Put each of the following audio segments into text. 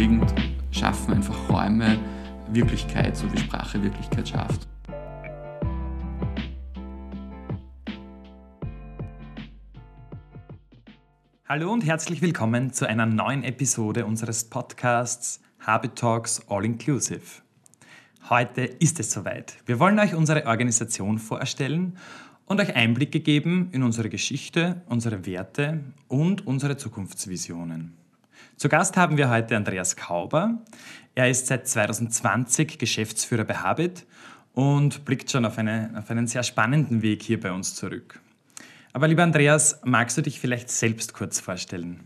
grundlegend schaffen einfach Räume Wirklichkeit, so wie Sprache Wirklichkeit schafft. Hallo und herzlich willkommen zu einer neuen Episode unseres Podcasts Habit Talks All Inclusive. Heute ist es soweit. Wir wollen euch unsere Organisation vorstellen und euch Einblicke geben in unsere Geschichte, unsere Werte und unsere Zukunftsvisionen. Zu Gast haben wir heute Andreas Kauber. Er ist seit 2020 Geschäftsführer bei Habit und blickt schon auf, eine, auf einen sehr spannenden Weg hier bei uns zurück. Aber lieber Andreas, magst du dich vielleicht selbst kurz vorstellen?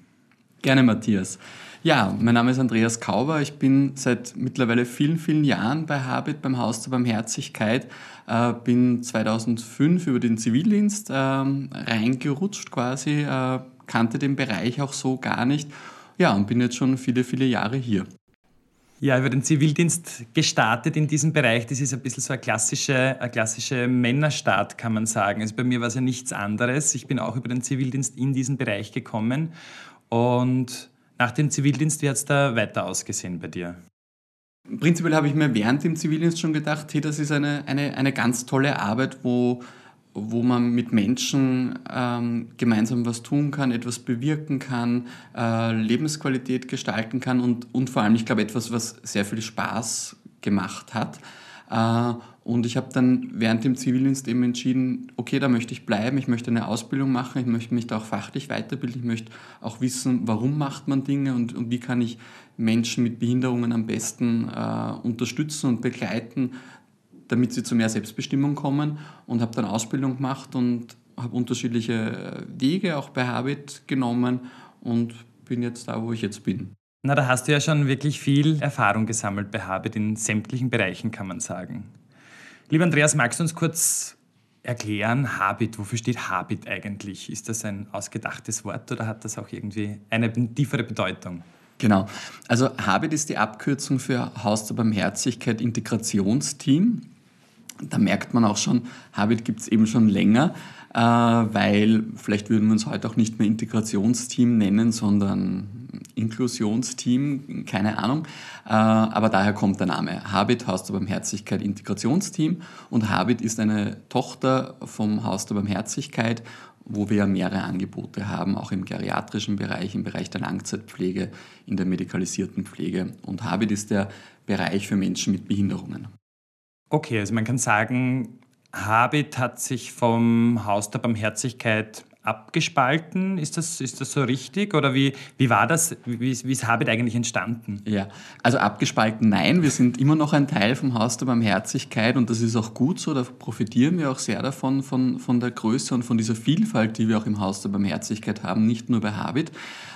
Gerne, Matthias. Ja, mein Name ist Andreas Kauber. Ich bin seit mittlerweile vielen, vielen Jahren bei Habit beim Haus der Barmherzigkeit. Äh, bin 2005 über den Zivildienst äh, reingerutscht quasi, äh, kannte den Bereich auch so gar nicht. Ja, und bin jetzt schon viele, viele Jahre hier. Ja, über den Zivildienst gestartet in diesem Bereich. Das ist ein bisschen so ein klassischer ein klassische Männerstart, kann man sagen. Also bei mir war es ja nichts anderes. Ich bin auch über den Zivildienst in diesen Bereich gekommen. Und nach dem Zivildienst, wie hat es da weiter ausgesehen bei dir? Prinzipiell habe ich mir während dem Zivildienst schon gedacht, hey, das ist eine, eine, eine ganz tolle Arbeit, wo wo man mit Menschen ähm, gemeinsam was tun kann, etwas bewirken kann, äh, Lebensqualität gestalten kann und, und vor allem, ich glaube, etwas, was sehr viel Spaß gemacht hat. Äh, und ich habe dann während dem Zivildienst eben entschieden, okay, da möchte ich bleiben, ich möchte eine Ausbildung machen, ich möchte mich da auch fachlich weiterbilden, ich möchte auch wissen, warum macht man Dinge und, und wie kann ich Menschen mit Behinderungen am besten äh, unterstützen und begleiten, damit sie zu mehr Selbstbestimmung kommen und habe dann Ausbildung gemacht und habe unterschiedliche Wege auch bei Habit genommen und bin jetzt da, wo ich jetzt bin. Na, da hast du ja schon wirklich viel Erfahrung gesammelt bei Habit in sämtlichen Bereichen, kann man sagen. Lieber Andreas, magst du uns kurz erklären, Habit, wofür steht Habit eigentlich? Ist das ein ausgedachtes Wort oder hat das auch irgendwie eine tiefere Bedeutung? Genau. Also Habit ist die Abkürzung für Haus der Barmherzigkeit Integrationsteam da merkt man auch schon, Habit gibt es eben schon länger, äh, weil vielleicht würden wir uns heute auch nicht mehr Integrationsteam nennen, sondern Inklusionsteam, keine Ahnung. Äh, aber daher kommt der Name. Habit, Haus der Barmherzigkeit Integrationsteam. Und Habit ist eine Tochter vom Haus der Barmherzigkeit, wo wir mehrere Angebote haben, auch im geriatrischen Bereich, im Bereich der Langzeitpflege, in der medikalisierten Pflege. Und Habit ist der Bereich für Menschen mit Behinderungen. Okay, also man kann sagen, Habit hat sich vom Haus der Barmherzigkeit abgespalten. Ist das, ist das so richtig? Oder wie, wie war das? Wie, wie ist Habit eigentlich entstanden? Ja, also abgespalten nein. Wir sind immer noch ein Teil vom Haus der Barmherzigkeit und das ist auch gut so. Da profitieren wir auch sehr davon, von, von der Größe und von dieser Vielfalt, die wir auch im Haus der Barmherzigkeit haben, nicht nur bei Habit.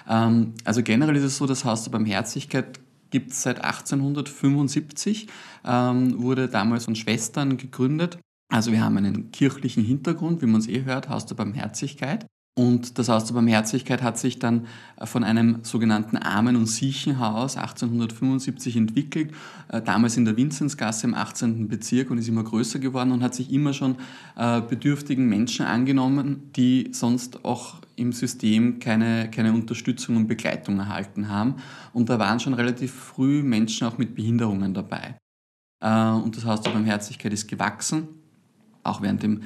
Ähm, also generell ist es so, das Haus der Barmherzigkeit gibt es seit 1875, ähm, wurde damals von Schwestern gegründet. Also wir haben einen kirchlichen Hintergrund, wie man es eh hört, Haus der Barmherzigkeit. Und das Haus der Barmherzigkeit hat sich dann äh, von einem sogenannten Armen- und Siechenhaus 1875 entwickelt, äh, damals in der Vinzenzgasse im 18. Bezirk und ist immer größer geworden und hat sich immer schon äh, bedürftigen Menschen angenommen, die sonst auch im System keine, keine Unterstützung und Begleitung erhalten haben. Und da waren schon relativ früh Menschen auch mit Behinderungen dabei. Und das Haus der Barmherzigkeit ist gewachsen, auch während dem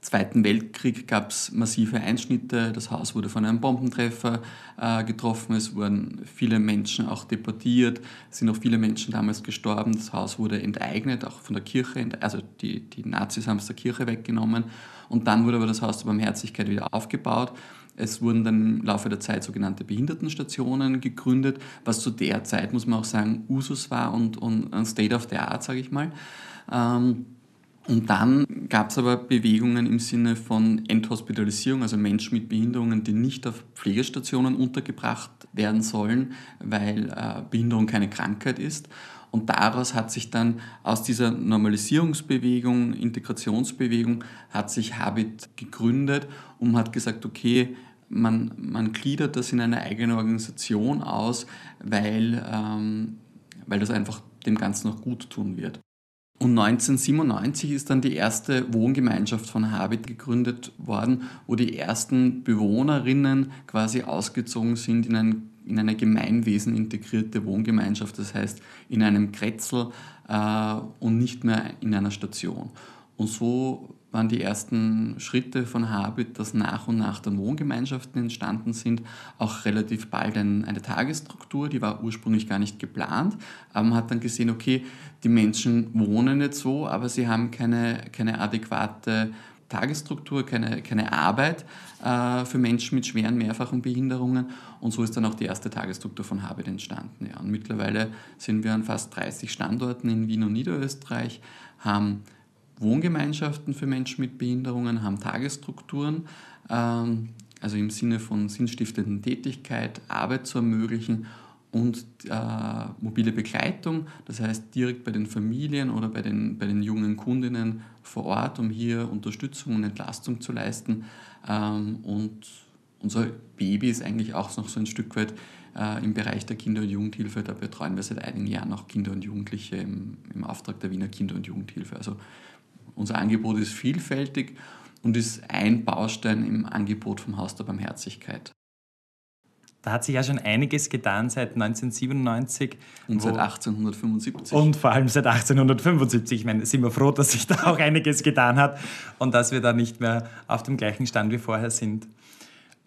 Zweiten Weltkrieg gab es massive Einschnitte. Das Haus wurde von einem Bombentreffer äh, getroffen. Es wurden viele Menschen auch deportiert. Es sind auch viele Menschen damals gestorben. Das Haus wurde enteignet, auch von der Kirche. Also die, die Nazis haben es der Kirche weggenommen. Und dann wurde aber das Haus der Barmherzigkeit wieder aufgebaut. Es wurden dann im Laufe der Zeit sogenannte Behindertenstationen gegründet, was zu der Zeit, muss man auch sagen, Usus war und, und State of the Art, sage ich mal. Ähm, und dann gab es aber Bewegungen im Sinne von Enthospitalisierung, also Menschen mit Behinderungen, die nicht auf Pflegestationen untergebracht werden sollen, weil äh, Behinderung keine Krankheit ist. Und daraus hat sich dann aus dieser Normalisierungsbewegung, Integrationsbewegung, hat sich Habit gegründet und hat gesagt, okay, man, man gliedert das in eine eigene Organisation aus, weil, ähm, weil das einfach dem Ganzen noch gut tun wird. Und 1997 ist dann die erste Wohngemeinschaft von Habit gegründet worden, wo die ersten Bewohnerinnen quasi ausgezogen sind in ein in eine Gemeinwesen integrierte Wohngemeinschaft, das heißt in einem Kretzel äh, und nicht mehr in einer Station. Und so waren die ersten Schritte von Habit, dass nach und nach dann Wohngemeinschaften entstanden sind. Auch relativ bald ein, eine Tagesstruktur, die war ursprünglich gar nicht geplant. Aber man hat dann gesehen, okay, die Menschen wohnen nicht so, aber sie haben keine, keine adäquate Tagesstruktur, keine, keine Arbeit äh, für Menschen mit schweren mehrfachen Behinderungen. Und so ist dann auch die erste Tagesstruktur von Habit entstanden. Ja. Und mittlerweile sind wir an fast 30 Standorten in Wien und Niederösterreich, haben Wohngemeinschaften für Menschen mit Behinderungen, haben Tagesstrukturen, ähm, also im Sinne von sinnstiftenden Tätigkeit, Arbeit zu ermöglichen und äh, mobile Begleitung, das heißt direkt bei den Familien oder bei den, bei den jungen Kundinnen vor Ort, um hier Unterstützung und Entlastung zu leisten. Ähm, und unser Baby ist eigentlich auch noch so ein Stück weit äh, im Bereich der Kinder- und Jugendhilfe. Da betreuen wir seit einigen Jahren auch Kinder und Jugendliche im, im Auftrag der Wiener Kinder- und Jugendhilfe. Also unser Angebot ist vielfältig und ist ein Baustein im Angebot vom Haus der Barmherzigkeit. Da hat sich ja schon einiges getan seit 1997. Und seit 1875. Und vor allem seit 1875. Ich meine, sind wir froh, dass sich da auch einiges getan hat und dass wir da nicht mehr auf dem gleichen Stand wie vorher sind.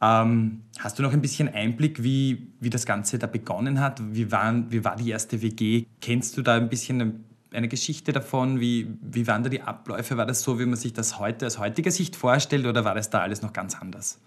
Ähm, hast du noch ein bisschen Einblick, wie, wie das Ganze da begonnen hat? Wie, waren, wie war die erste WG? Kennst du da ein bisschen eine Geschichte davon? Wie, wie waren da die Abläufe? War das so, wie man sich das heute aus heutiger Sicht vorstellt oder war das da alles noch ganz anders?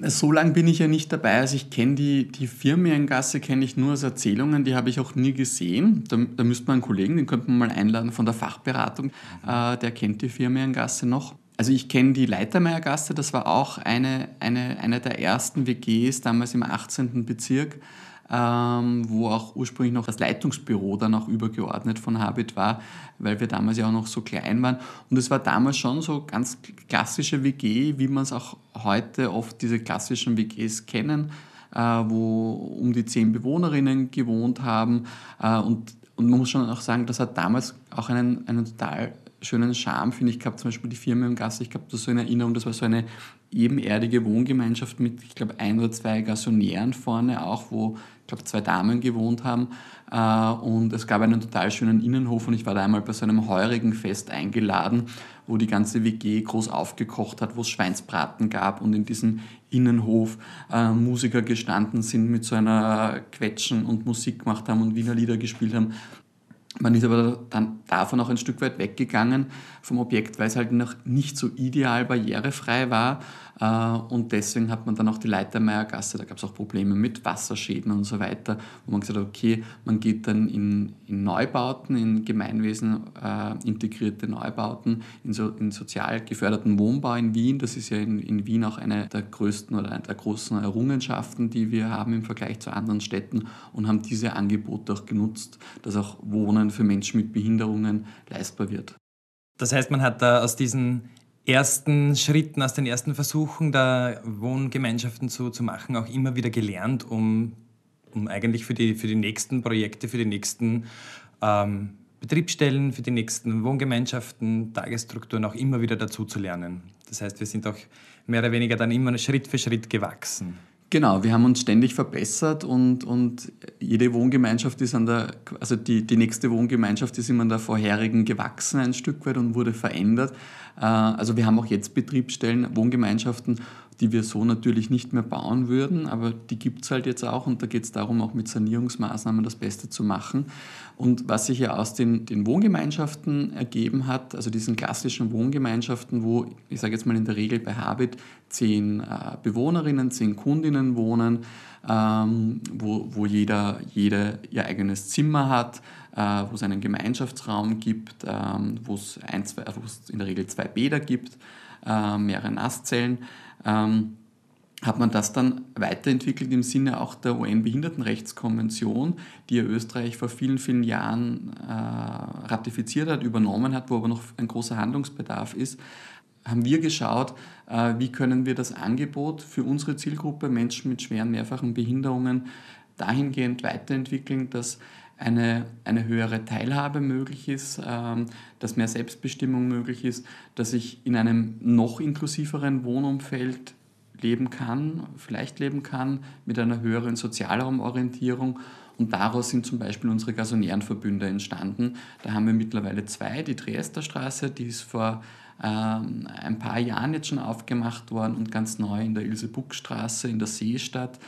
So lange bin ich ja nicht dabei. Also ich kenne die, die Firmengasse kenne ich nur aus Erzählungen, die habe ich auch nie gesehen. Da, da müsste man einen Kollegen, den könnte man mal einladen von der Fachberatung, äh, der kennt die Firmengasse noch. Also ich kenne die Leitermeiergasse, das war auch eine, eine, eine der ersten WGs damals im 18. Bezirk ähm, wo auch ursprünglich noch das Leitungsbüro dann auch übergeordnet von Habit war, weil wir damals ja auch noch so klein waren. Und es war damals schon so ganz klassische WG, wie man es auch heute oft diese klassischen WGs kennen, äh, wo um die zehn Bewohnerinnen gewohnt haben. Äh, und, und man muss schon auch sagen, das hat damals auch einen, einen total schönen Charme, finde ich, gehabt. Zum Beispiel die Firma im Gast, ich habe das so in Erinnerung, das war so eine ebenerdige Wohngemeinschaft mit, ich glaube, ein oder zwei Gasonären vorne auch, wo ich glaube, zwei Damen gewohnt haben. Äh, und es gab einen total schönen Innenhof und ich war da einmal bei so einem heurigen Fest eingeladen, wo die ganze WG groß aufgekocht hat, wo es Schweinsbraten gab und in diesem Innenhof äh, Musiker gestanden sind mit so einer Quetschen und Musik gemacht haben und Wiener Lieder gespielt haben. Man ist aber dann davon auch ein Stück weit weggegangen vom Objekt, weil es halt noch nicht so ideal barrierefrei war. Äh, und deswegen hat man dann auch die Leitermeiergasse, da gab es auch Probleme mit Wasserschäden und so weiter, wo man gesagt hat, okay, man geht dann in, in Neubauten, in Gemeinwesen äh, integrierte Neubauten, in, so, in sozial geförderten Wohnbau in Wien. Das ist ja in, in Wien auch eine der größten oder eine der großen Errungenschaften, die wir haben im Vergleich zu anderen Städten und haben diese Angebote auch genutzt, dass auch Wohnen für Menschen mit Behinderungen leistbar wird. Das heißt, man hat da aus diesen ersten Schritten, aus den ersten Versuchen, da Wohngemeinschaften zu, zu machen, auch immer wieder gelernt, um, um eigentlich für die, für die nächsten Projekte, für die nächsten ähm, Betriebsstellen, für die nächsten Wohngemeinschaften, Tagesstrukturen auch immer wieder dazu zu lernen. Das heißt, wir sind auch mehr oder weniger dann immer Schritt für Schritt gewachsen. Genau, wir haben uns ständig verbessert und, und jede Wohngemeinschaft ist an der, also die, die nächste Wohngemeinschaft ist immer an der vorherigen gewachsen ein Stück weit und wurde verändert. Äh, also wir haben auch jetzt Betriebsstellen, Wohngemeinschaften, die wir so natürlich nicht mehr bauen würden, aber die gibt es halt jetzt auch und da geht es darum, auch mit Sanierungsmaßnahmen das Beste zu machen. Und was sich ja aus den, den Wohngemeinschaften ergeben hat, also diesen klassischen Wohngemeinschaften, wo ich sage jetzt mal in der Regel bei Habit zehn äh, Bewohnerinnen, zehn Kundinnen wohnen, ähm, wo, wo jeder, jeder ihr eigenes Zimmer hat, äh, wo es einen Gemeinschaftsraum gibt, ähm, wo es in der Regel zwei Bäder gibt, äh, mehrere Nasszellen ähm, hat man das dann weiterentwickelt im Sinne auch der UN-Behindertenrechtskonvention, die ja Österreich vor vielen, vielen Jahren äh, ratifiziert hat, übernommen hat, wo aber noch ein großer Handlungsbedarf ist, haben wir geschaut, äh, wie können wir das Angebot für unsere Zielgruppe Menschen mit schweren mehrfachen Behinderungen dahingehend weiterentwickeln, dass eine, eine höhere Teilhabe möglich ist, ähm, dass mehr Selbstbestimmung möglich ist, dass ich in einem noch inklusiveren Wohnumfeld leben kann, vielleicht leben kann, mit einer höheren Sozialraumorientierung. Und daraus sind zum Beispiel unsere gasonären Verbünde entstanden. Da haben wir mittlerweile zwei. Die Triester Straße, die ist vor ähm, ein paar Jahren jetzt schon aufgemacht worden und ganz neu in der Ilse-Buck-Straße in der Seestadt.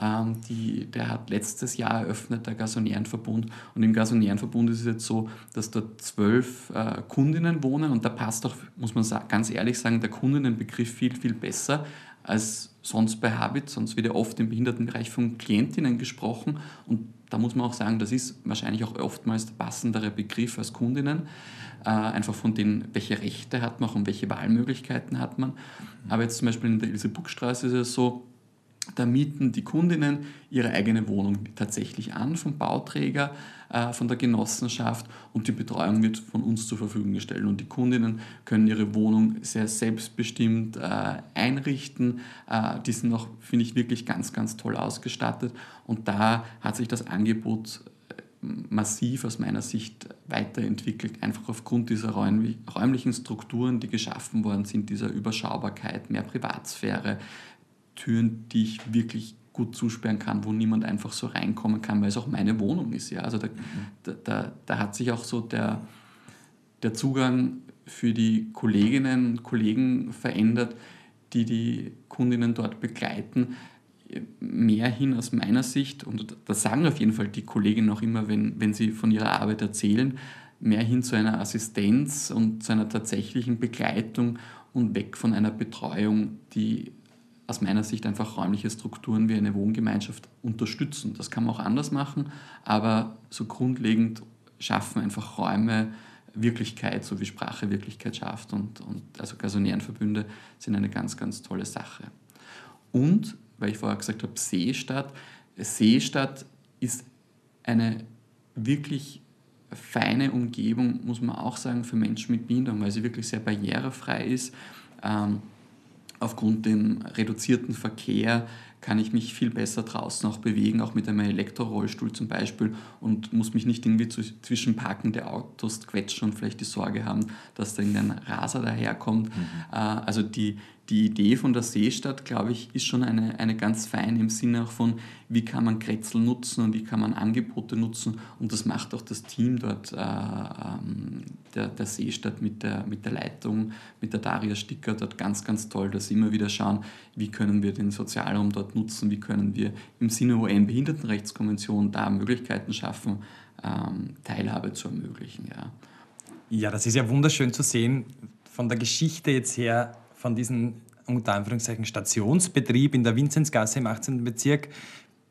Ähm, die, der hat letztes Jahr eröffnet, der Gasonärenverbund. Und im Gasonärenverbund ist es jetzt so, dass dort zwölf äh, Kundinnen wohnen und da passt auch, muss man ganz ehrlich sagen, der Kundinnenbegriff viel, viel besser als sonst bei Habit. Sonst wird ja oft im Behindertenbereich von Klientinnen gesprochen und da muss man auch sagen, das ist wahrscheinlich auch oftmals der passendere Begriff als Kundinnen. Äh, einfach von denen, welche Rechte hat man und welche Wahlmöglichkeiten hat man. Aber jetzt zum Beispiel in der Ilse-Buck-Straße ist es so, da mieten die Kundinnen ihre eigene Wohnung tatsächlich an vom Bauträger, äh, von der Genossenschaft und die Betreuung wird von uns zur Verfügung gestellt. Und die Kundinnen können ihre Wohnung sehr selbstbestimmt äh, einrichten. Äh, die sind auch, finde ich, wirklich ganz, ganz toll ausgestattet. Und da hat sich das Angebot massiv aus meiner Sicht weiterentwickelt, einfach aufgrund dieser räumlichen Strukturen, die geschaffen worden sind, dieser Überschaubarkeit, mehr Privatsphäre, Türen, die ich wirklich gut zusperren kann, wo niemand einfach so reinkommen kann, weil es auch meine Wohnung ist. Ja? Also da, da, da, da hat sich auch so der, der Zugang für die Kolleginnen und Kollegen verändert, die die Kundinnen dort begleiten, mehr hin aus meiner Sicht, und das sagen auf jeden Fall die Kolleginnen auch immer, wenn, wenn sie von ihrer Arbeit erzählen, mehr hin zu einer Assistenz und zu einer tatsächlichen Begleitung und weg von einer Betreuung, die aus meiner Sicht einfach räumliche Strukturen wie eine Wohngemeinschaft unterstützen. Das kann man auch anders machen, aber so grundlegend schaffen einfach Räume Wirklichkeit, so wie Sprache Wirklichkeit schafft. Und, und also Gasonärenverbünde sind eine ganz, ganz tolle Sache. Und, weil ich vorher gesagt habe, Seestadt, Seestadt ist eine wirklich feine Umgebung, muss man auch sagen, für Menschen mit Behinderung, weil sie wirklich sehr barrierefrei ist. Ähm, aufgrund dem reduzierten Verkehr kann ich mich viel besser draußen auch bewegen, auch mit einem Elektrorollstuhl zum Beispiel und muss mich nicht irgendwie zwischen parkende Autos quetschen und vielleicht die Sorge haben, dass da irgendein Raser daherkommt. Mhm. Äh, also die, die Idee von der Seestadt, glaube ich, ist schon eine, eine ganz feine im Sinne auch von, wie kann man Kretzel nutzen und wie kann man Angebote nutzen. Und das macht auch das Team dort äh, ähm, der, der Seestadt mit der, mit der Leitung, mit der Daria Sticker dort ganz, ganz toll, dass sie immer wieder schauen, wie können wir den Sozialraum dort nutzen, wie können wir im Sinne UN-Behindertenrechtskonvention da Möglichkeiten schaffen, ähm, Teilhabe zu ermöglichen. Ja. ja, das ist ja wunderschön zu sehen, von der Geschichte jetzt her, von diesem unter Anführungszeichen Stationsbetrieb in der Vinzenzgasse im 18. Bezirk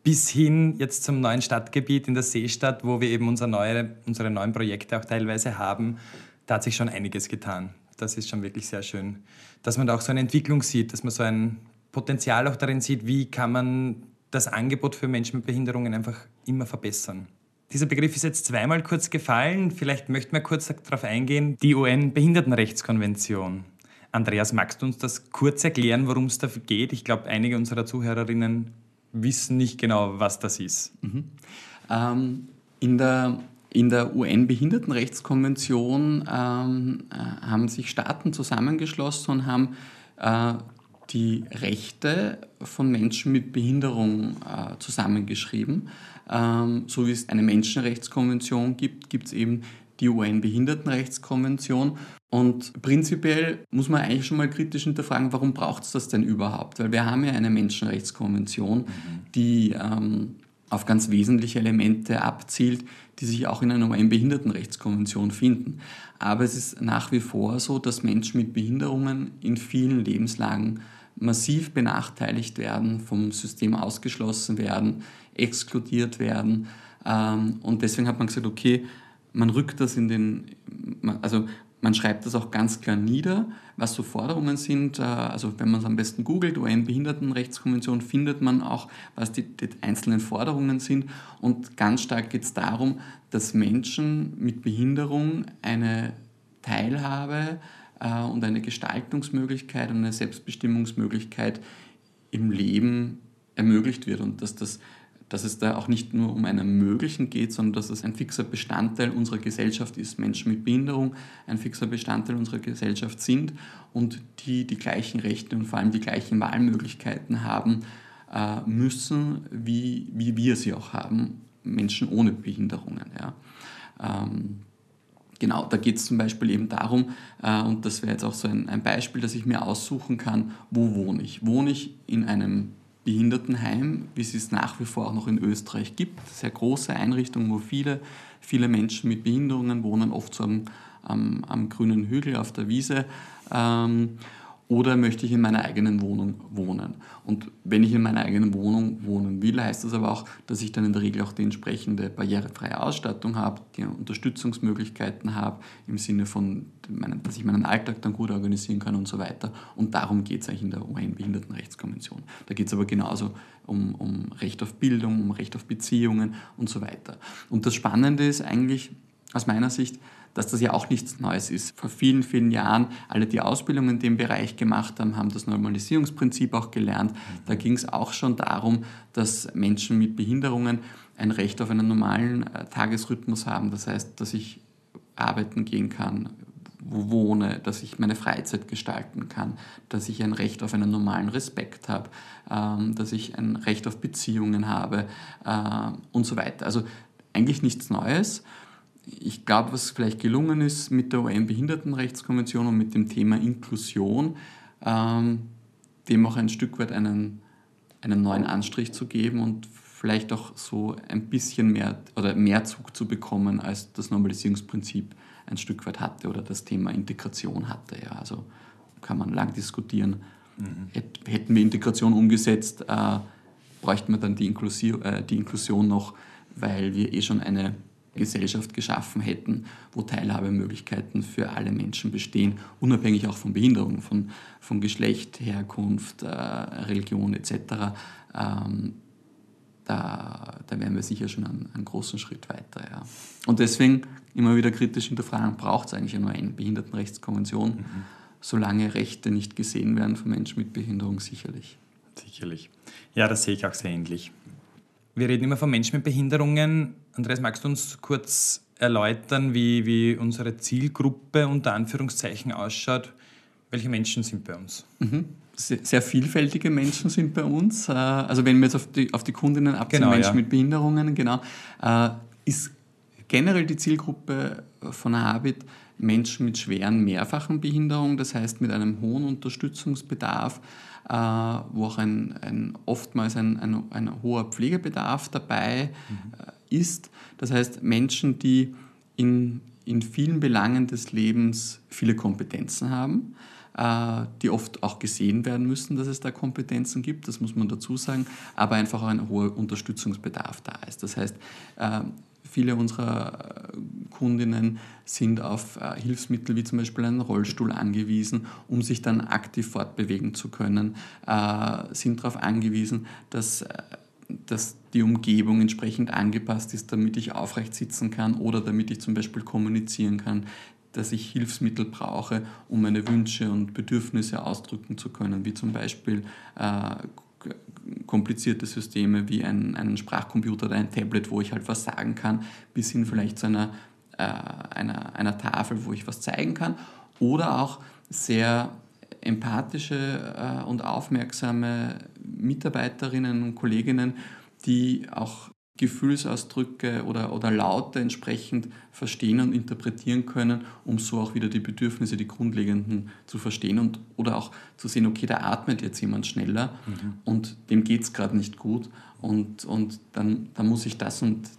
bis hin jetzt zum neuen Stadtgebiet in der Seestadt, wo wir eben unsere, neue, unsere neuen Projekte auch teilweise haben. Da hat sich schon einiges getan. Das ist schon wirklich sehr schön, dass man da auch so eine Entwicklung sieht, dass man so ein Potenzial auch darin sieht, wie kann man das Angebot für Menschen mit Behinderungen einfach immer verbessern. Dieser Begriff ist jetzt zweimal kurz gefallen. Vielleicht möchten wir kurz darauf eingehen. Die UN-Behindertenrechtskonvention. Andreas, magst du uns das kurz erklären, worum es dafür geht? Ich glaube, einige unserer Zuhörerinnen wissen nicht genau, was das ist. Mhm. Ähm, in der, in der UN-Behindertenrechtskonvention ähm, äh, haben sich Staaten zusammengeschlossen und haben äh, die Rechte von Menschen mit Behinderung äh, zusammengeschrieben. Ähm, so wie es eine Menschenrechtskonvention gibt, gibt es eben die UN-Behindertenrechtskonvention. Und prinzipiell muss man eigentlich schon mal kritisch hinterfragen, warum braucht es das denn überhaupt? Weil wir haben ja eine Menschenrechtskonvention, mhm. die ähm, auf ganz wesentliche Elemente abzielt, die sich auch in einer UN-Behindertenrechtskonvention finden. Aber es ist nach wie vor so, dass Menschen mit Behinderungen in vielen Lebenslagen massiv benachteiligt werden, vom System ausgeschlossen werden, exkludiert werden. Ähm, und deswegen hat man gesagt, okay, man rückt das in den, also man schreibt das auch ganz klar nieder, was so Forderungen sind. Äh, also wenn man es am besten googelt, UN-Behindertenrechtskonvention, findet man auch, was die, die einzelnen Forderungen sind. Und ganz stark geht es darum, dass Menschen mit Behinderung eine Teilhabe äh, und eine Gestaltungsmöglichkeit und eine Selbstbestimmungsmöglichkeit im Leben ermöglicht wird und dass das dass es da auch nicht nur um einen möglichen geht, sondern dass es ein fixer Bestandteil unserer Gesellschaft ist. Menschen mit Behinderung ein fixer Bestandteil unserer Gesellschaft sind und die die gleichen Rechte und vor allem die gleichen Wahlmöglichkeiten haben äh, müssen, wie, wie wir sie auch haben, Menschen ohne Behinderungen. Ja. Ähm, Genau, da geht es zum Beispiel eben darum, äh, und das wäre jetzt auch so ein, ein, Beispiel, dass ich mir aussuchen kann, wo wohne ich. Wohne ich in einem Behindertenheim, wie es es nach wie vor auch noch in Österreich gibt, sehr große Einrichtungen, wo viele, viele Menschen mit Behinderungen wohnen, oft so am, am, am grünen Hügel auf der Wiese. Ähm, oder möchte ich in meiner eigenen Wohnung wohnen? Und wenn ich in meiner eigenen Wohnung wohnen will, heißt das aber auch, dass ich dann in der Regel auch die entsprechende barrierefreie Ausstattung habe, die Unterstützungsmöglichkeiten habe, im Sinne von, dass ich meinen Alltag dann gut organisieren kann und so weiter. Und darum geht es eigentlich in der UN-Behindertenrechtskonvention. Da geht es aber genauso um, um Recht auf Bildung, um Recht auf Beziehungen und so weiter. Und das Spannende ist eigentlich aus meiner Sicht, dass das ja auch nichts Neues ist. Vor vielen, vielen Jahren, alle, die Ausbildung in dem Bereich gemacht haben, haben das Normalisierungsprinzip auch gelernt. Da ging es auch schon darum, dass Menschen mit Behinderungen ein Recht auf einen normalen äh, Tagesrhythmus haben. Das heißt, dass ich arbeiten gehen kann, wo wohne, dass ich meine Freizeit gestalten kann, dass ich ein Recht auf einen normalen Respekt habe, ähm, dass ich ein Recht auf Beziehungen habe äh, und so weiter. Also eigentlich nichts Neues ich glaube, was vielleicht gelungen ist mit der UN-Behindertenrechtskonvention und mit dem Thema Inklusion, ähm, dem auch ein Stück weit einen, einen neuen Anstrich zu geben und vielleicht auch so ein bisschen mehr oder mehr Zug zu bekommen, als das Normalisierungsprinzip ein Stück weit hatte oder das Thema Integration hatte. Ja, also kann man lang diskutieren. Mhm. Hätten wir Integration umgesetzt, äh, bräuchten wir dann die Inklusion, äh, die Inklusion noch, weil wir eh schon eine Gesellschaft geschaffen hätten, wo Teilhabemöglichkeiten für alle Menschen bestehen, unabhängig auch von Behinderung, von, von Geschlecht, Herkunft, äh, Religion etc. Ähm, da, da wären wir sicher schon einen, einen großen Schritt weiter. Ja. Und deswegen immer wieder kritisch hinterfragen, braucht es eigentlich nur eine Behindertenrechtskonvention, mhm. solange Rechte nicht gesehen werden von Menschen mit Behinderung sicherlich. Sicherlich. Ja, das sehe ich auch sehr ähnlich. Wir reden immer von Menschen mit Behinderungen. Andreas, magst du uns kurz erläutern, wie, wie unsere Zielgruppe unter Anführungszeichen ausschaut? Welche Menschen sind bei uns? Mhm. Sehr, sehr, vielfältige Menschen sind bei uns. Äh, also wenn wir jetzt auf die, auf die Kundinnen abziehen, genau, Menschen ja. mit Behinderungen, genau, äh, ist generell die Zielgruppe von Habit Menschen mit schweren mehrfachen Behinderungen, das heißt mit einem hohen Unterstützungsbedarf, äh, wo auch ein, ein oftmals ein, ein, ein, hoher Pflegebedarf dabei mhm. Äh, ist. Das heißt Menschen, die in, in vielen Belangen des Lebens viele Kompetenzen haben, äh, die oft auch gesehen werden müssen, dass es da Kompetenzen gibt, das muss man dazu sagen, aber einfach auch ein hoher Unterstützungsbedarf da ist. Das heißt, Viele unserer äh, Kundinnen sind auf äh, Hilfsmittel wie zum Beispiel einen Rollstuhl angewiesen, um sich dann aktiv fortbewegen zu können, äh, sind darauf angewiesen, dass, dass die Umgebung entsprechend angepasst ist, damit ich aufrecht sitzen kann oder damit ich zum Beispiel kommunizieren kann, dass ich Hilfsmittel brauche, um meine Wünsche und Bedürfnisse ausdrücken zu können, wie zum Beispiel komplizierte Systeme wie ein, einen Sprachcomputer oder ein Tablet, wo ich halt was sagen kann, bis hin vielleicht zu einer, äh, einer, einer Tafel, wo ich was zeigen kann. Oder auch sehr empathische äh, und aufmerksame Mitarbeiterinnen und Kolleginnen, die auch Gefühlsausdrücke oder, oder Laute entsprechend verstehen und interpretieren können, um so auch wieder die Bedürfnisse, die grundlegenden zu verstehen und oder auch zu sehen, okay, da atmet jetzt jemand schneller mhm. und dem geht es gerade nicht gut und, und dann, dann muss ich das und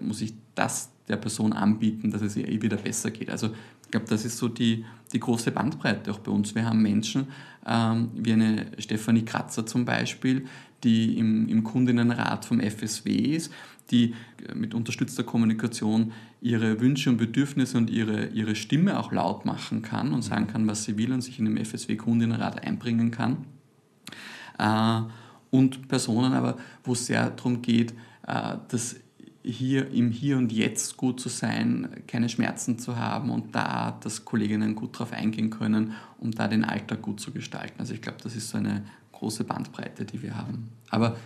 muss ich das der Person anbieten, dass es ihr eh wieder besser geht. Also ich glaube, das ist so die, die große Bandbreite auch bei uns. Wir haben Menschen, ähm, wie eine Stefanie Kratzer zum Beispiel, die im, im Kundinnenrat vom FSW ist, die äh, mit unterstützter Kommunikation ihre Wünsche und Bedürfnisse und ihre, ihre Stimme auch laut machen kann und sagen kann, was sie will und sich in dem FSW-Kundinnenrat einbringen kann. Äh, und Personen aber, wo es sehr darum geht, äh, dass hier im Hier und Jetzt gut zu sein, keine Schmerzen zu haben und da, dass Kolleginnen gut darauf eingehen können, um da den Alltag gut zu gestalten. Also ich glaube, das ist so eine große Bandbreite, die wir haben. Aber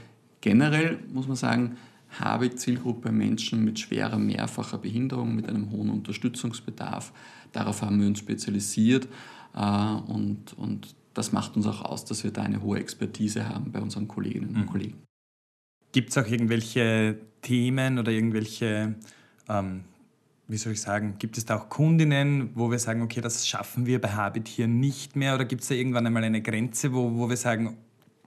generell muss man sagen, habe ich Zielgruppe Menschen mit schwerer mehrfacher Behinderung, mit einem hohen Unterstützungsbedarf. Darauf haben wir uns spezialisiert äh, und, und das macht uns auch aus, dass wir da eine hohe Expertise haben bei unseren Kolleginnen und mhm. Kollegen. Gibt es auch irgendwelche Themen oder irgendwelche, ähm, wie soll ich sagen, gibt es da auch Kundinnen, wo wir sagen, okay, das schaffen wir bei Habit hier nicht mehr oder gibt es da irgendwann einmal eine Grenze, wo, wo wir sagen,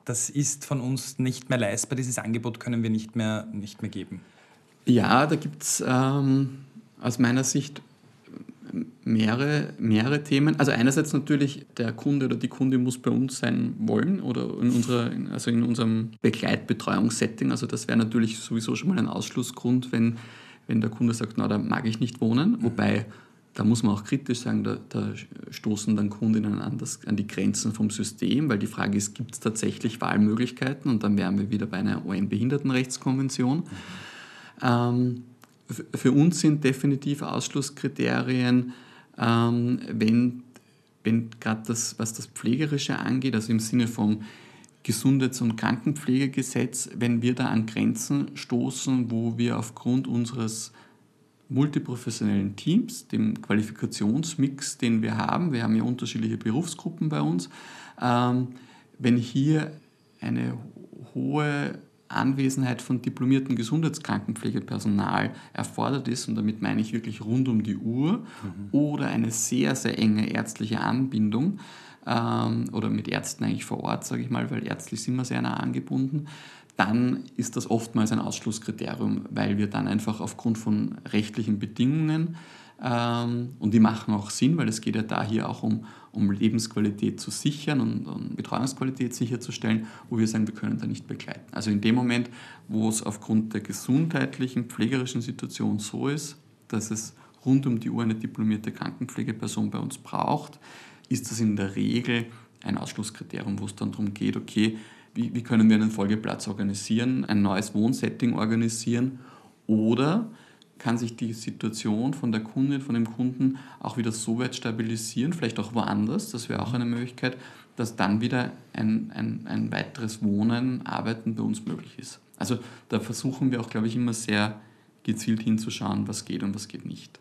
das ist von uns nicht mehr leistbar, dieses Angebot können wir nicht mehr, nicht mehr geben? Ja, da gibt es ähm, aus meiner Sicht mehrere, mehrere Themen. Also einerseits natürlich, der Kunde oder die Kundin muss bei uns sein wollen oder in, unserer, also in unserem Begleitbetreuungssetting. Also das wäre natürlich sowieso schon mal ein Ausschlussgrund, wenn, wenn der Kunde sagt, na, da mag ich nicht wohnen. Mhm. Wobei, da muss man auch kritisch sagen, da, da stoßen dann Kundinnen an, das, an die Grenzen vom System, weil die Frage ist, gibt es tatsächlich Wahlmöglichkeiten? Und dann wären wir wieder bei einer UN-Behindertenrechtskonvention. Mhm. Ähm, für uns sind definitiv Ausschlusskriterien, ähm, wenn, wenn gerade das, was das Pflegerische angeht, also im Sinne vom Gesundheits- und Krankenpflegegesetz, wenn wir da an Grenzen stoßen, wo wir aufgrund unseres multiprofessionellen Teams, dem Qualifikationsmix, den wir haben, wir haben ja unterschiedliche Berufsgruppen bei uns, ähm, wenn hier eine hohe Anwesenheit von diplomierten Gesundheitskrankenpflegepersonal erfordert ist, und damit meine ich wirklich rund um die Uhr, mhm. oder eine sehr, sehr enge ärztliche Anbindung, ähm, oder mit Ärzten eigentlich vor Ort, sage ich mal, weil ärztlich sind wir sehr nah angebunden, dann ist das oftmals ein Ausschlusskriterium, weil wir dann einfach aufgrund von rechtlichen Bedingungen ähm, und die machen auch Sinn, weil es geht ja da hier auch um, um Lebensqualität zu sichern und, und Betreuungsqualität sicherzustellen, wo wir sagen, wir können da nicht begleiten. Also in dem Moment, wo es aufgrund der gesundheitlichen, pflegerischen Situation so ist, dass es rund um die Uhr eine diplomierte Krankenpflegeperson bei uns braucht, ist das in der Regel ein Ausschlusskriterium, wo es dann darum geht, okay, wie, wie können wir einen Folgeplatz organisieren, ein neues Wohnsetting organisieren oder kann sich die Situation von der Kundin, von dem Kunden auch wieder so weit stabilisieren, vielleicht auch woanders, das wäre auch eine Möglichkeit, dass dann wieder ein, ein, ein weiteres Wohnen, Arbeiten bei uns möglich ist. Also da versuchen wir auch, glaube ich, immer sehr gezielt hinzuschauen, was geht und was geht nicht.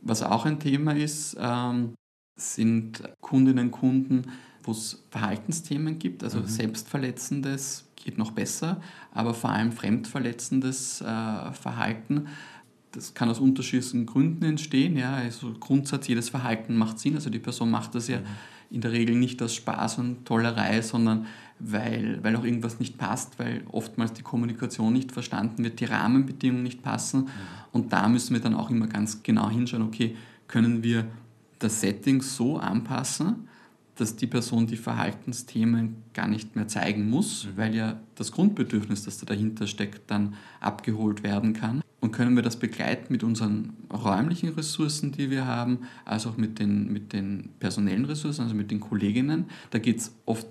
Was auch ein Thema ist, ähm, sind Kundinnen und Kunden, wo es Verhaltensthemen gibt, also mhm. Selbstverletzendes geht noch besser, aber vor allem fremdverletzendes äh, Verhalten das kann aus unterschiedlichen Gründen entstehen. Ja. Also Grundsatz, jedes Verhalten macht Sinn. Also die Person macht das ja mhm. in der Regel nicht aus Spaß und Tollerei, sondern weil, weil auch irgendwas nicht passt, weil oftmals die Kommunikation nicht verstanden wird, die Rahmenbedingungen nicht passen. Mhm. Und da müssen wir dann auch immer ganz genau hinschauen, okay, können wir das Setting so anpassen, dass die Person die Verhaltensthemen gar nicht mehr zeigen muss, mhm. weil ja das Grundbedürfnis, das da dahinter steckt, dann abgeholt werden kann. Und können wir das begleiten mit unseren räumlichen Ressourcen, die wir haben, als auch mit den, mit den personellen Ressourcen, also mit den Kolleginnen. Da geht es oft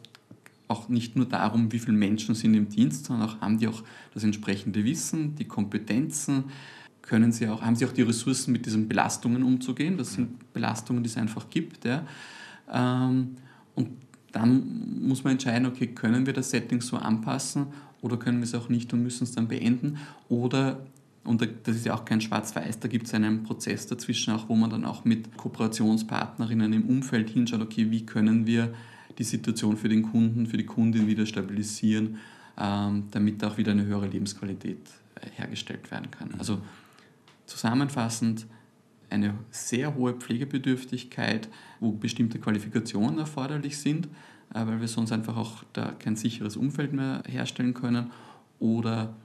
auch nicht nur darum, wie viele Menschen sind im Dienst, sondern auch haben die auch das entsprechende Wissen, die Kompetenzen, können sie auch, haben sie auch die Ressourcen, mit diesen Belastungen umzugehen. Das sind Belastungen, die es einfach gibt. Ja. Ähm, und dann muss man entscheiden, okay, können wir das Setting so anpassen oder können wir es auch nicht und müssen es dann beenden oder und das ist ja auch kein Schwarz-Weiß, da gibt es einen Prozess dazwischen, auch wo man dann auch mit Kooperationspartnerinnen im Umfeld hinschaut, okay, wie können wir die Situation für den Kunden, für die Kundin wieder stabilisieren, ähm, damit auch wieder eine höhere Lebensqualität äh, hergestellt werden kann. Also zusammenfassend eine sehr hohe Pflegebedürftigkeit, wo bestimmte Qualifikationen erforderlich sind, äh, weil wir sonst einfach auch da kein sicheres Umfeld mehr herstellen können oder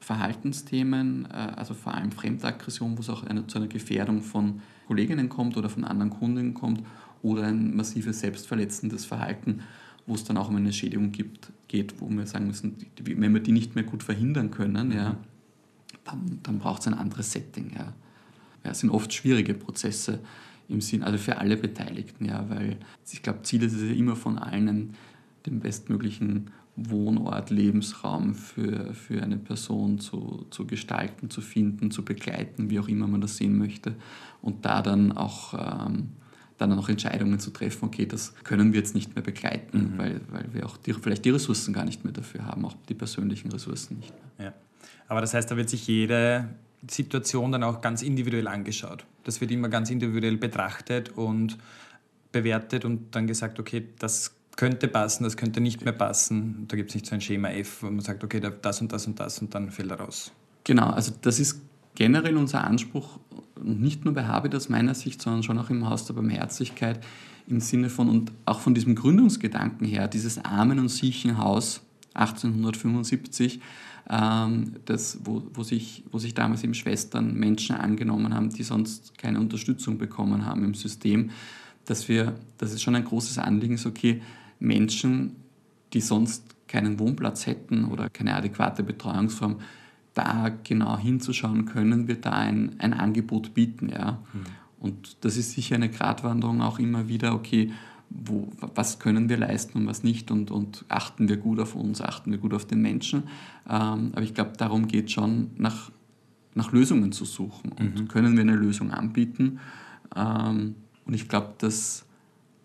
Verhaltensthemen, äh, also vor allem Fremdaggression, wo es auch eine, zu einer Gefährdung von Kolleginnen kommt oder von anderen Kundinnen kommt oder ein massives selbstverletzendes Verhalten, wo es dann auch um eine Schädigung gibt, geht, wo wir sagen müssen, wenn wir die nicht mehr gut verhindern können, ja, dann, dann braucht es ein anderes Setting. Ja. Ja, es sind oft schwierige Prozesse im Sinn, also für alle Beteiligten, ja, weil ich glaube, Ziel ist es ja immer von allen, den bestmöglichen Wohnort, Lebensraum für, für eine Person zu, zu gestalten, zu finden, zu begleiten, wie auch immer man das sehen möchte. Und da dann auch ähm, dann noch Entscheidungen zu treffen, okay, das können wir jetzt nicht mehr begleiten, mhm. weil, weil wir auch die, vielleicht die Ressourcen gar nicht mehr dafür haben, auch die persönlichen Ressourcen nicht mehr. Ja. Aber das heißt, da wird sich jede Situation dann auch ganz individuell angeschaut. Das wird immer ganz individuell betrachtet und bewertet und dann gesagt, okay, das könnte passen, das könnte nicht mehr passen. Da gibt es nicht so ein Schema F, wo man sagt, okay, das und das und das und dann fällt er raus. Genau, also das ist generell unser Anspruch, nicht nur bei Habit aus meiner Sicht, sondern schon auch im Haus der Barmherzigkeit im Sinne von und auch von diesem Gründungsgedanken her, dieses Armen- und Siechenhaus 1875, ähm, das, wo, wo, sich, wo sich damals eben Schwestern Menschen angenommen haben, die sonst keine Unterstützung bekommen haben im System, dass wir, dass es schon ein großes Anliegen ist, okay, Menschen, die sonst keinen Wohnplatz hätten oder keine adäquate Betreuungsform, da genau hinzuschauen, können wir da ein, ein Angebot bieten. Ja? Mhm. Und das ist sicher eine Gratwanderung auch immer wieder, okay, wo, was können wir leisten und was nicht und, und achten wir gut auf uns, achten wir gut auf den Menschen. Ähm, aber ich glaube, darum geht es schon, nach, nach Lösungen zu suchen und mhm. können wir eine Lösung anbieten. Ähm, und ich glaube, das,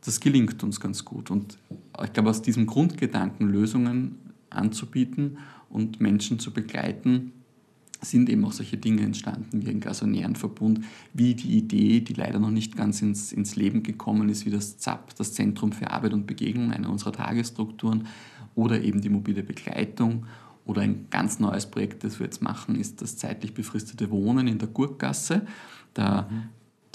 das gelingt uns ganz gut. Und ich glaube, aus diesem Grundgedanken Lösungen anzubieten und Menschen zu begleiten, sind eben auch solche Dinge entstanden wie ein gasonären Verbund, wie die Idee, die leider noch nicht ganz ins, ins Leben gekommen ist, wie das ZAP, das Zentrum für Arbeit und Begegnung, eine unserer Tagesstrukturen, oder eben die mobile Begleitung. Oder ein ganz neues Projekt, das wir jetzt machen, ist das zeitlich befristete Wohnen in der Gurkgasse. Da mhm.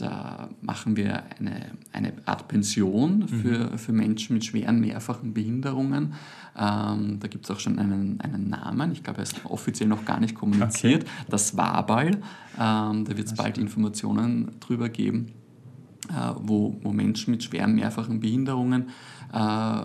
Da machen wir eine, eine Art Pension für, mhm. für Menschen mit schweren mehrfachen Behinderungen. Ähm, da gibt es auch schon einen, einen Namen, ich glaube, er ist offiziell noch gar nicht kommuniziert. Okay. Das Wabal. Ähm, da wird es bald Informationen drüber geben, äh, wo, wo Menschen mit schweren mehrfachen Behinderungen äh,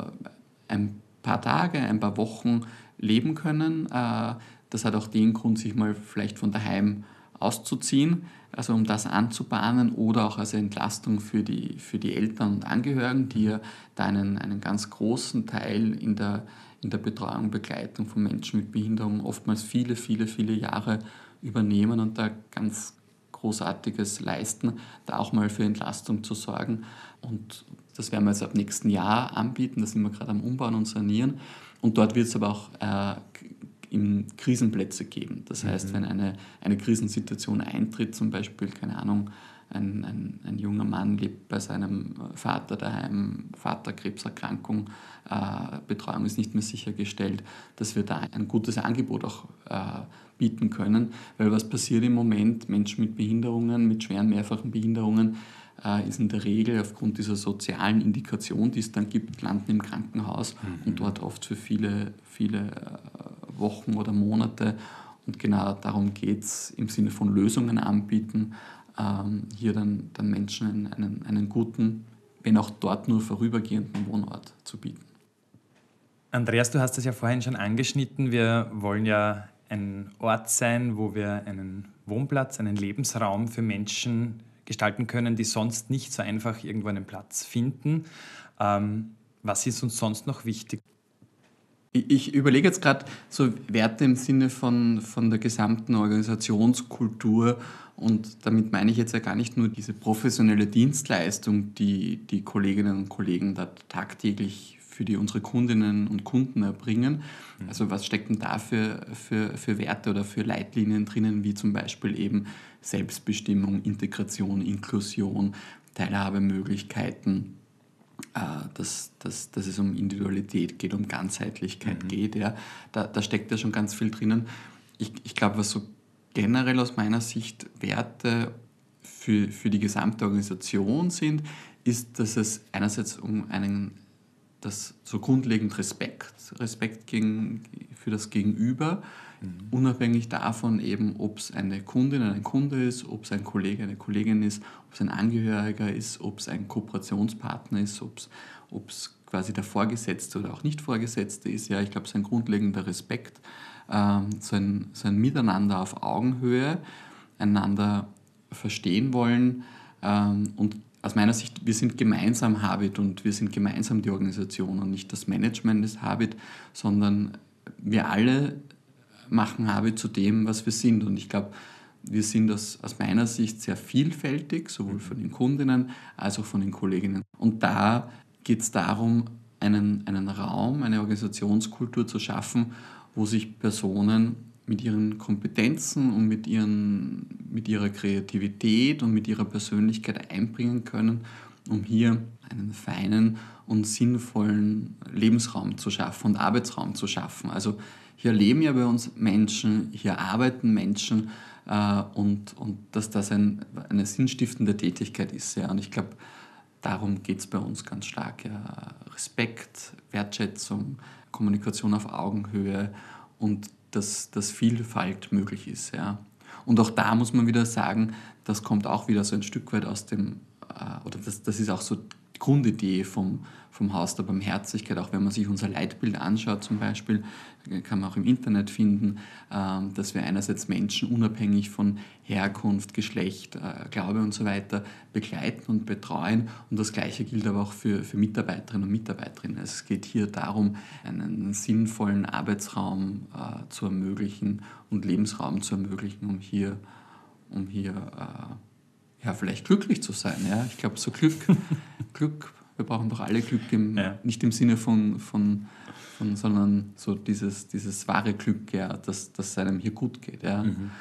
ein paar Tage, ein paar Wochen leben können. Äh, das hat auch den Grund, sich mal vielleicht von daheim auszuziehen also um das anzubahnen oder auch als Entlastung für die, für die Eltern und Angehörigen, die ja da einen, einen ganz großen Teil in der, in der Betreuung, Begleitung von Menschen mit Behinderung oftmals viele, viele, viele Jahre übernehmen und da ganz Großartiges leisten, da auch mal für Entlastung zu sorgen. Und das werden wir jetzt ab nächsten Jahr anbieten, da sind wir gerade am Umbauen und Sanieren. Und dort wird es aber auch äh, ihm Krisenplätze geben. Das heißt, mhm. wenn eine, eine Krisensituation eintritt, zum Beispiel, keine Ahnung, ein, ein, ein, junger Mann lebt bei seinem Vater daheim, Vaterkrebserkrankung, äh, Betreuung ist nicht mehr sichergestellt, dass wir da ein gutes Angebot auch äh, bieten können. Weil was passiert im Moment? Menschen mit Behinderungen, mit schweren mehrfachen Behinderungen, äh, ist in der Regel aufgrund dieser sozialen Indikation, die es dann gibt, landen im Krankenhaus mhm. und dort oft für viele, viele äh, Wochen oder Monate. Und genau darum geht es im Sinne von Lösungen anbieten, ähm, hier dann, dann Menschen einen, einen guten, wenn auch dort nur vorübergehenden Wohnort zu bieten. Andreas, du hast das ja vorhin schon angeschnitten. Wir wollen ja ein Ort sein, wo wir einen Wohnplatz, einen Lebensraum für Menschen gestalten können, die sonst nicht so einfach irgendwo einen Platz finden. Ähm, was ist uns sonst noch wichtig? Ich überlege jetzt gerade so Werte im Sinne von, von der gesamten Organisationskultur und damit meine ich jetzt ja gar nicht nur diese professionelle Dienstleistung, die die Kolleginnen und Kollegen da tagtäglich für die unsere Kundinnen und Kunden erbringen. Mhm. Also was steckt denn da für, für, für Werte oder für Leitlinien drinnen, wie zum Beispiel eben Selbstbestimmung, Integration, Inklusion, Teilhabemöglichkeiten, äh, dass, dass, dass es um Individualität geht, um Ganzheitlichkeit mhm. geht. Ja. Da, da steckt ja schon ganz viel drinnen. Ich, ich glaube, was so generell aus meiner Sicht Werte für, für die gesamte Organisation sind, ist, dass es einerseits um einen das so grundlegend Respekt, Respekt gegen, für das Gegenüber, Mhm. Unabhängig davon eben, ob es eine Kundin, ein Kunde ist, ob es ein Kollege, eine Kollegin ist, ob es ein Angehöriger ist, ob es ein Kooperationspartner ist, ob es quasi der Vorgesetzte oder auch nicht Vorgesetzte ist. Ja, ich glaube, es ist ein grundlegender Respekt, ähm, so, ein, so ein Miteinander auf Augenhöhe, einander verstehen wollen ähm, und aus meiner Sicht, wir sind gemeinsam Habit und wir sind gemeinsam die Organisation und nicht das Management des Habit, sondern wir alle machen habe zu dem, was wir sind. Und ich glaube, wir sind aus, aus meiner Sicht sehr vielfältig, sowohl von den Kundinnen als auch von den Kolleginnen. Und da geht es darum, einen, einen Raum, eine Organisationskultur zu schaffen, wo sich Personen mit ihren Kompetenzen und mit, ihren, mit ihrer Kreativität und mit ihrer Persönlichkeit einbringen können, um hier einen feinen und sinnvollen Lebensraum zu schaffen und Arbeitsraum zu schaffen. Also hier leben ja bei uns Menschen, hier arbeiten Menschen äh, und, und dass das ein, eine sinnstiftende Tätigkeit ist. Ja. Und ich glaube, darum geht es bei uns ganz stark. Ja. Respekt, Wertschätzung, Kommunikation auf Augenhöhe und dass, dass Vielfalt möglich ist. Ja. Und auch da muss man wieder sagen, das kommt auch wieder so ein Stück weit aus dem, äh, oder das, das ist auch so Grundidee vom, vom Haus der Barmherzigkeit. Auch wenn man sich unser Leitbild anschaut, zum Beispiel, kann man auch im Internet finden, ähm, dass wir einerseits Menschen unabhängig von Herkunft, Geschlecht, äh, Glaube und so weiter begleiten und betreuen. Und das Gleiche gilt aber auch für, für Mitarbeiterinnen und Mitarbeiterinnen. Also es geht hier darum, einen sinnvollen Arbeitsraum äh, zu ermöglichen und Lebensraum zu ermöglichen, um hier, um hier äh, ja, vielleicht glücklich zu sein. Ja? Ich glaube, so Glück, Glück, wir brauchen doch alle Glück, im, ja. nicht im Sinne von, von, von, sondern so dieses, dieses wahre Glück, ja, dass, dass einem hier gut geht. Ja? Mhm.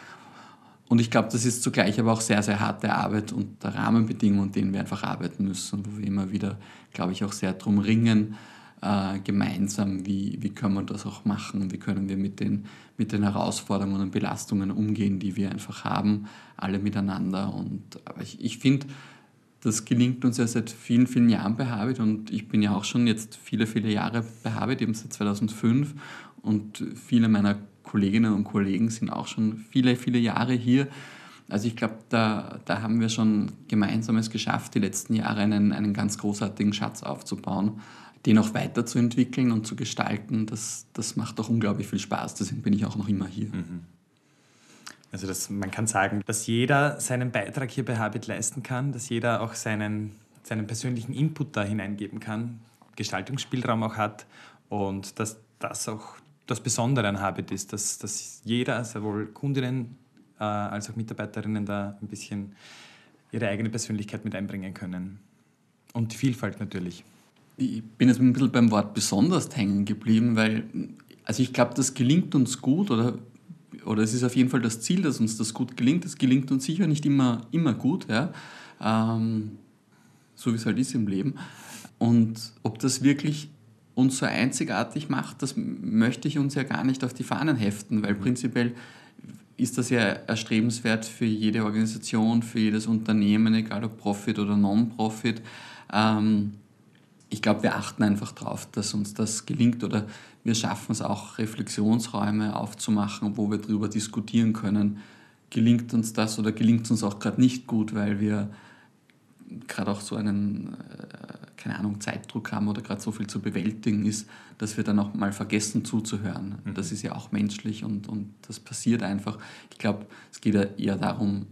Und ich glaube, das ist zugleich aber auch sehr, sehr harte Arbeit und Rahmenbedingungen, denen wir einfach arbeiten müssen und wo wir immer wieder, glaube ich, auch sehr drum ringen, äh, gemeinsam, wie, wie können wir das auch machen, wie können wir mit den, mit den Herausforderungen und Belastungen umgehen, die wir einfach haben, alle miteinander. Und aber ich, ich finde, das gelingt uns ja seit vielen, vielen Jahren bei Habit und ich bin ja auch schon jetzt viele, viele Jahre bei Habit, eben seit 2005 und viele meiner Kolleginnen und Kollegen sind auch schon viele, viele Jahre hier. Also ich glaube, da, da haben wir schon gemeinsames geschafft, die letzten Jahre einen, einen ganz großartigen Schatz aufzubauen den auch weiterzuentwickeln und zu gestalten, das, das macht auch unglaublich viel Spaß. Deswegen bin ich auch noch immer hier. Mhm. Also das, man kann sagen, dass jeder seinen Beitrag hier bei Habit leisten kann, dass jeder auch seinen, seinen persönlichen Input da hineingeben kann, Gestaltungsspielraum auch hat und dass das auch das Besondere an Habit ist, dass, dass jeder, sowohl Kundinnen äh, als auch Mitarbeiterinnen da ein bisschen ihre eigene Persönlichkeit mit einbringen können. Und die Vielfalt natürlich ich bin jetzt ein bisschen beim Wort besonders hängen geblieben, weil also ich glaube, das gelingt uns gut oder, oder es ist auf jeden Fall das Ziel, dass uns das gut gelingt. Es gelingt uns sicher nicht immer, immer gut, ja? Ähm, so wie es halt ist im Leben. Und ob das wirklich uns so einzigartig macht, das möchte ich uns ja gar nicht auf die Fahnen heften, weil prinzipiell ist das ja erstrebenswert für jede Organisation, für jedes Unternehmen, egal ob Profit oder Non-Profit. Ähm, ich glaube, wir achten einfach darauf, dass uns das gelingt oder wir schaffen es auch, Reflexionsräume aufzumachen, wo wir darüber diskutieren können. Gelingt uns das oder gelingt es uns auch gerade nicht gut, weil wir gerade auch so einen, äh, keine Ahnung, Zeitdruck haben oder gerade so viel zu bewältigen ist, dass wir dann auch mal vergessen zuzuhören. Mhm. Das ist ja auch menschlich und, und das passiert einfach. Ich glaube, es geht ja eher darum,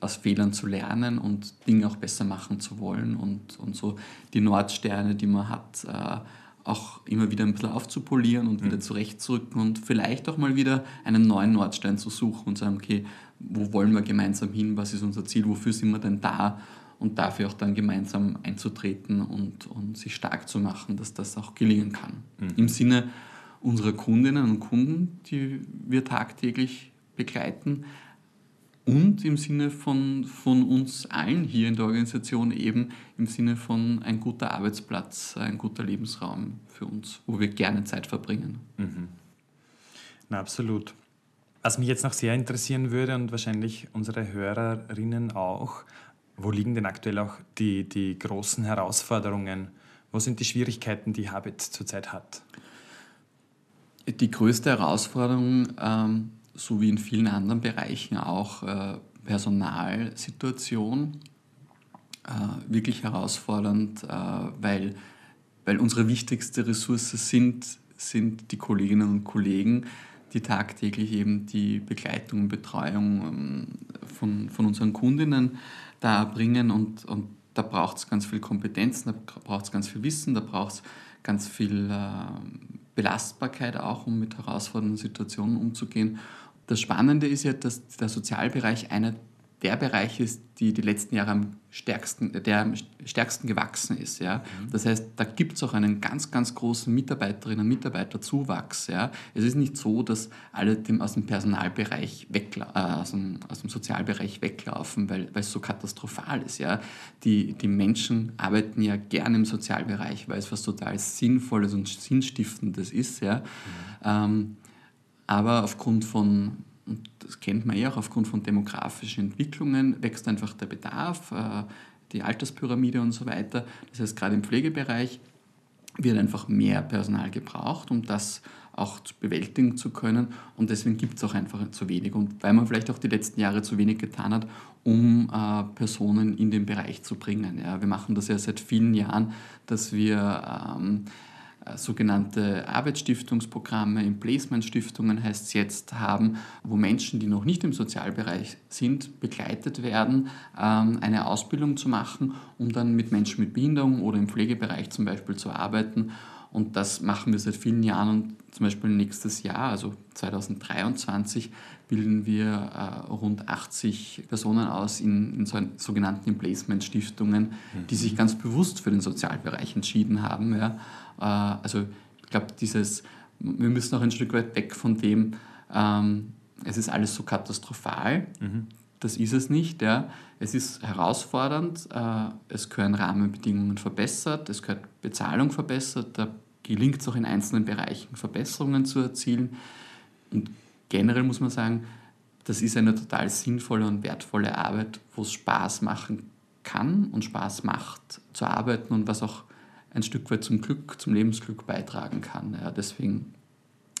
aus Fehlern zu lernen und Dinge auch besser machen zu wollen und, und so die Nordsterne, die man hat, äh, auch immer wieder ein bisschen aufzupolieren und mhm. wieder zurechtzurücken und vielleicht auch mal wieder einen neuen Nordstein zu suchen und sagen, okay, wo wollen wir gemeinsam hin, was ist unser Ziel, wofür sind wir denn da und dafür auch dann gemeinsam einzutreten und, und sich stark zu machen, dass das auch gelingen kann. Mhm. Im Sinne unserer Kundinnen und Kunden, die wir tagtäglich begleiten, und im Sinne von, von uns allen hier in der Organisation eben im Sinne von ein guter Arbeitsplatz, ein guter Lebensraum für uns, wo wir gerne Zeit verbringen. Mhm. Na, absolut. Was mich jetzt noch sehr interessieren würde und wahrscheinlich unsere Hörerinnen auch, wo liegen denn aktuell auch die, die großen Herausforderungen? Wo sind die Schwierigkeiten, die Habit zurzeit hat? Die größte Herausforderung ähm, so wie in vielen anderen Bereichen auch äh, Personalsituation äh, wirklich herausfordernd, äh, weil, weil unsere wichtigste Ressource sind, sind die Kolleginnen und Kollegen, die tagtäglich eben die Begleitung und Betreuung ähm, von, von unseren Kundinnen da bringen und, und da braucht es ganz viel Kompetenz, da braucht es ganz viel Wissen, da braucht es ganz viel äh, Belastbarkeit auch, um mit herausfordernden Situationen umzugehen. Das Spannende ist ja, dass der Sozialbereich einer der Bereich ist, die die letzten Jahre am stärksten, der am stärksten gewachsen ist. Ja? Mhm. Das heißt, da gibt es auch einen ganz, ganz großen Mitarbeiterinnen und Mitarbeiterzuwachs. Ja? Es ist nicht so, dass alle dem, aus dem Personalbereich, äh, aus, dem, aus dem Sozialbereich weglaufen, weil, weil es so katastrophal ist. Ja? Die, die Menschen arbeiten ja gerne im Sozialbereich, weil es was total Sinnvolles und Sinnstiftendes ist. Ja? Mhm. Ähm, aber aufgrund von das kennt man ja auch aufgrund von demografischen Entwicklungen, wächst einfach der Bedarf, äh, die Alterspyramide und so weiter. Das heißt, gerade im Pflegebereich wird einfach mehr Personal gebraucht, um das auch bewältigen zu können. Und deswegen gibt es auch einfach zu wenig. Und weil man vielleicht auch die letzten Jahre zu wenig getan hat, um äh, Personen in den Bereich zu bringen. Ja, wir machen das ja seit vielen Jahren, dass wir ähm, äh, sogenannte Arbeitsstiftungsprogramme, Emplacement-Stiftungen heißt es jetzt, haben, wo Menschen, die noch nicht im Sozialbereich sind, begleitet werden, ähm, eine Ausbildung zu machen, um dann mit Menschen mit Behinderung oder im Pflegebereich zum Beispiel zu arbeiten. Und das machen wir seit vielen Jahren und zum Beispiel nächstes Jahr, also 2023, bilden wir äh, rund 80 Personen aus in, in so sogenannten Emplacement-Stiftungen, die sich ganz bewusst für den Sozialbereich entschieden haben. Ja äh, also ich glaube, dieses, wir müssen auch ein Stück weit weg von dem, ähm, es ist alles so katastrophal. Mhm. Das ist es nicht. Ja. Es ist herausfordernd, äh, es gehören Rahmenbedingungen verbessert, es gehört Bezahlung verbessert, da gelingt es auch in einzelnen Bereichen Verbesserungen zu erzielen. Und generell muss man sagen, das ist eine total sinnvolle und wertvolle Arbeit, wo es Spaß machen kann und Spaß macht zu arbeiten und was auch ein Stück weit zum Glück, zum Lebensglück beitragen kann. Ja, deswegen,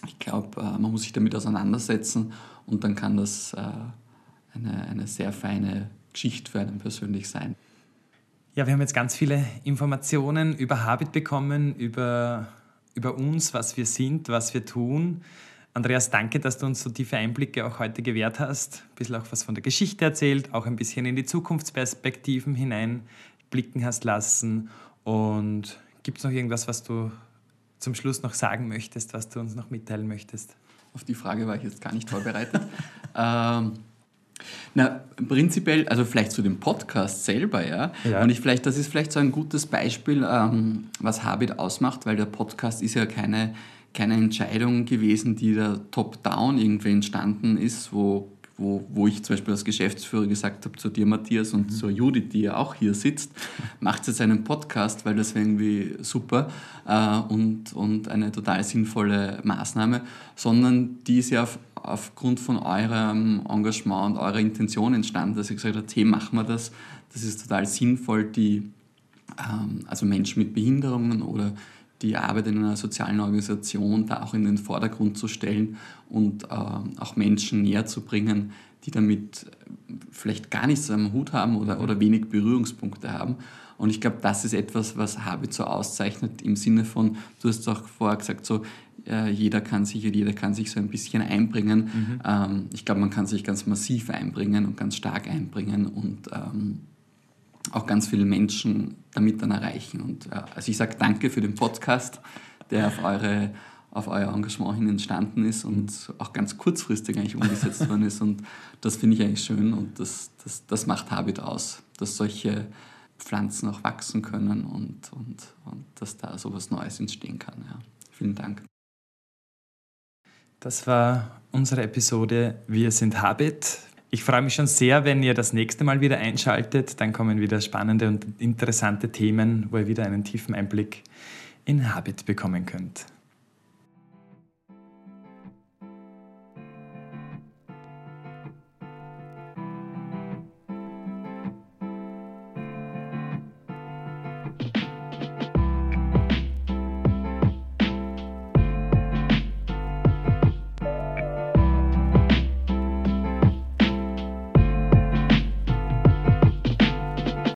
ich glaube, äh, man muss sich damit auseinandersetzen und dann kann das äh, eine, eine sehr feine Geschichte für einen persönlich sein. Ja, wir haben jetzt ganz viele Informationen über Habit bekommen, über, über uns, was wir sind, was wir tun. Andreas, danke, dass du uns so tiefe Einblicke auch heute gewährt hast. Ein bisschen auch was von der Geschichte erzählt, auch ein bisschen in die Zukunftsperspektiven hineinblicken hast lassen. Und gibt es noch irgendwas, was du zum Schluss noch sagen möchtest, was du uns noch mitteilen möchtest? Auf die Frage war ich jetzt gar nicht vorbereitet. ähm, na, prinzipiell, also vielleicht zu dem Podcast selber, ja. ja. Und ich vielleicht, das ist vielleicht so ein gutes Beispiel, ähm, was Habit ausmacht, weil der Podcast ist ja keine, keine Entscheidung gewesen, die da top-down irgendwie entstanden ist, wo wo, wo ich zum Beispiel als Geschäftsführer gesagt habe zu dir, Matthias, und mhm. zur Judith, die ja auch hier sitzt, macht jetzt einen Podcast, weil das wäre irgendwie super äh, und, und eine total sinnvolle Maßnahme, sondern die ist ja auf, aufgrund von eurem Engagement und eurer Intention entstanden, dass ihr gesagt habt, hey, machen wir das, das ist total sinnvoll, die, ähm, also Menschen mit Behinderungen oder die Arbeit in einer sozialen Organisation da auch in den Vordergrund zu stellen und äh, auch Menschen näher zu bringen, die damit vielleicht gar nichts am Hut haben oder, oder wenig Berührungspunkte haben. Und ich glaube, das ist etwas, was Habit so auszeichnet im Sinne von, du hast auch vorher gesagt, so äh, jeder kann sich jeder kann sich so ein bisschen einbringen. Mhm. Ähm, ich glaube, man kann sich ganz massiv einbringen und ganz stark einbringen und ähm, auch ganz viele Menschen damit dann erreichen. Und äh, also ich sage danke für den Podcast, der auf, eure, auf euer Engagement hin entstanden ist und auch ganz kurzfristig eigentlich umgesetzt worden ist. Und das finde ich eigentlich schön und das, das, das macht Habit aus, dass solche Pflanzen auch wachsen können und, und, und dass da so was Neues entstehen kann. Ja. Vielen Dank. Das war unsere Episode Wir sind Habit. Ich freue mich schon sehr, wenn ihr das nächste Mal wieder einschaltet. Dann kommen wieder spannende und interessante Themen, wo ihr wieder einen tiefen Einblick in Habit bekommen könnt.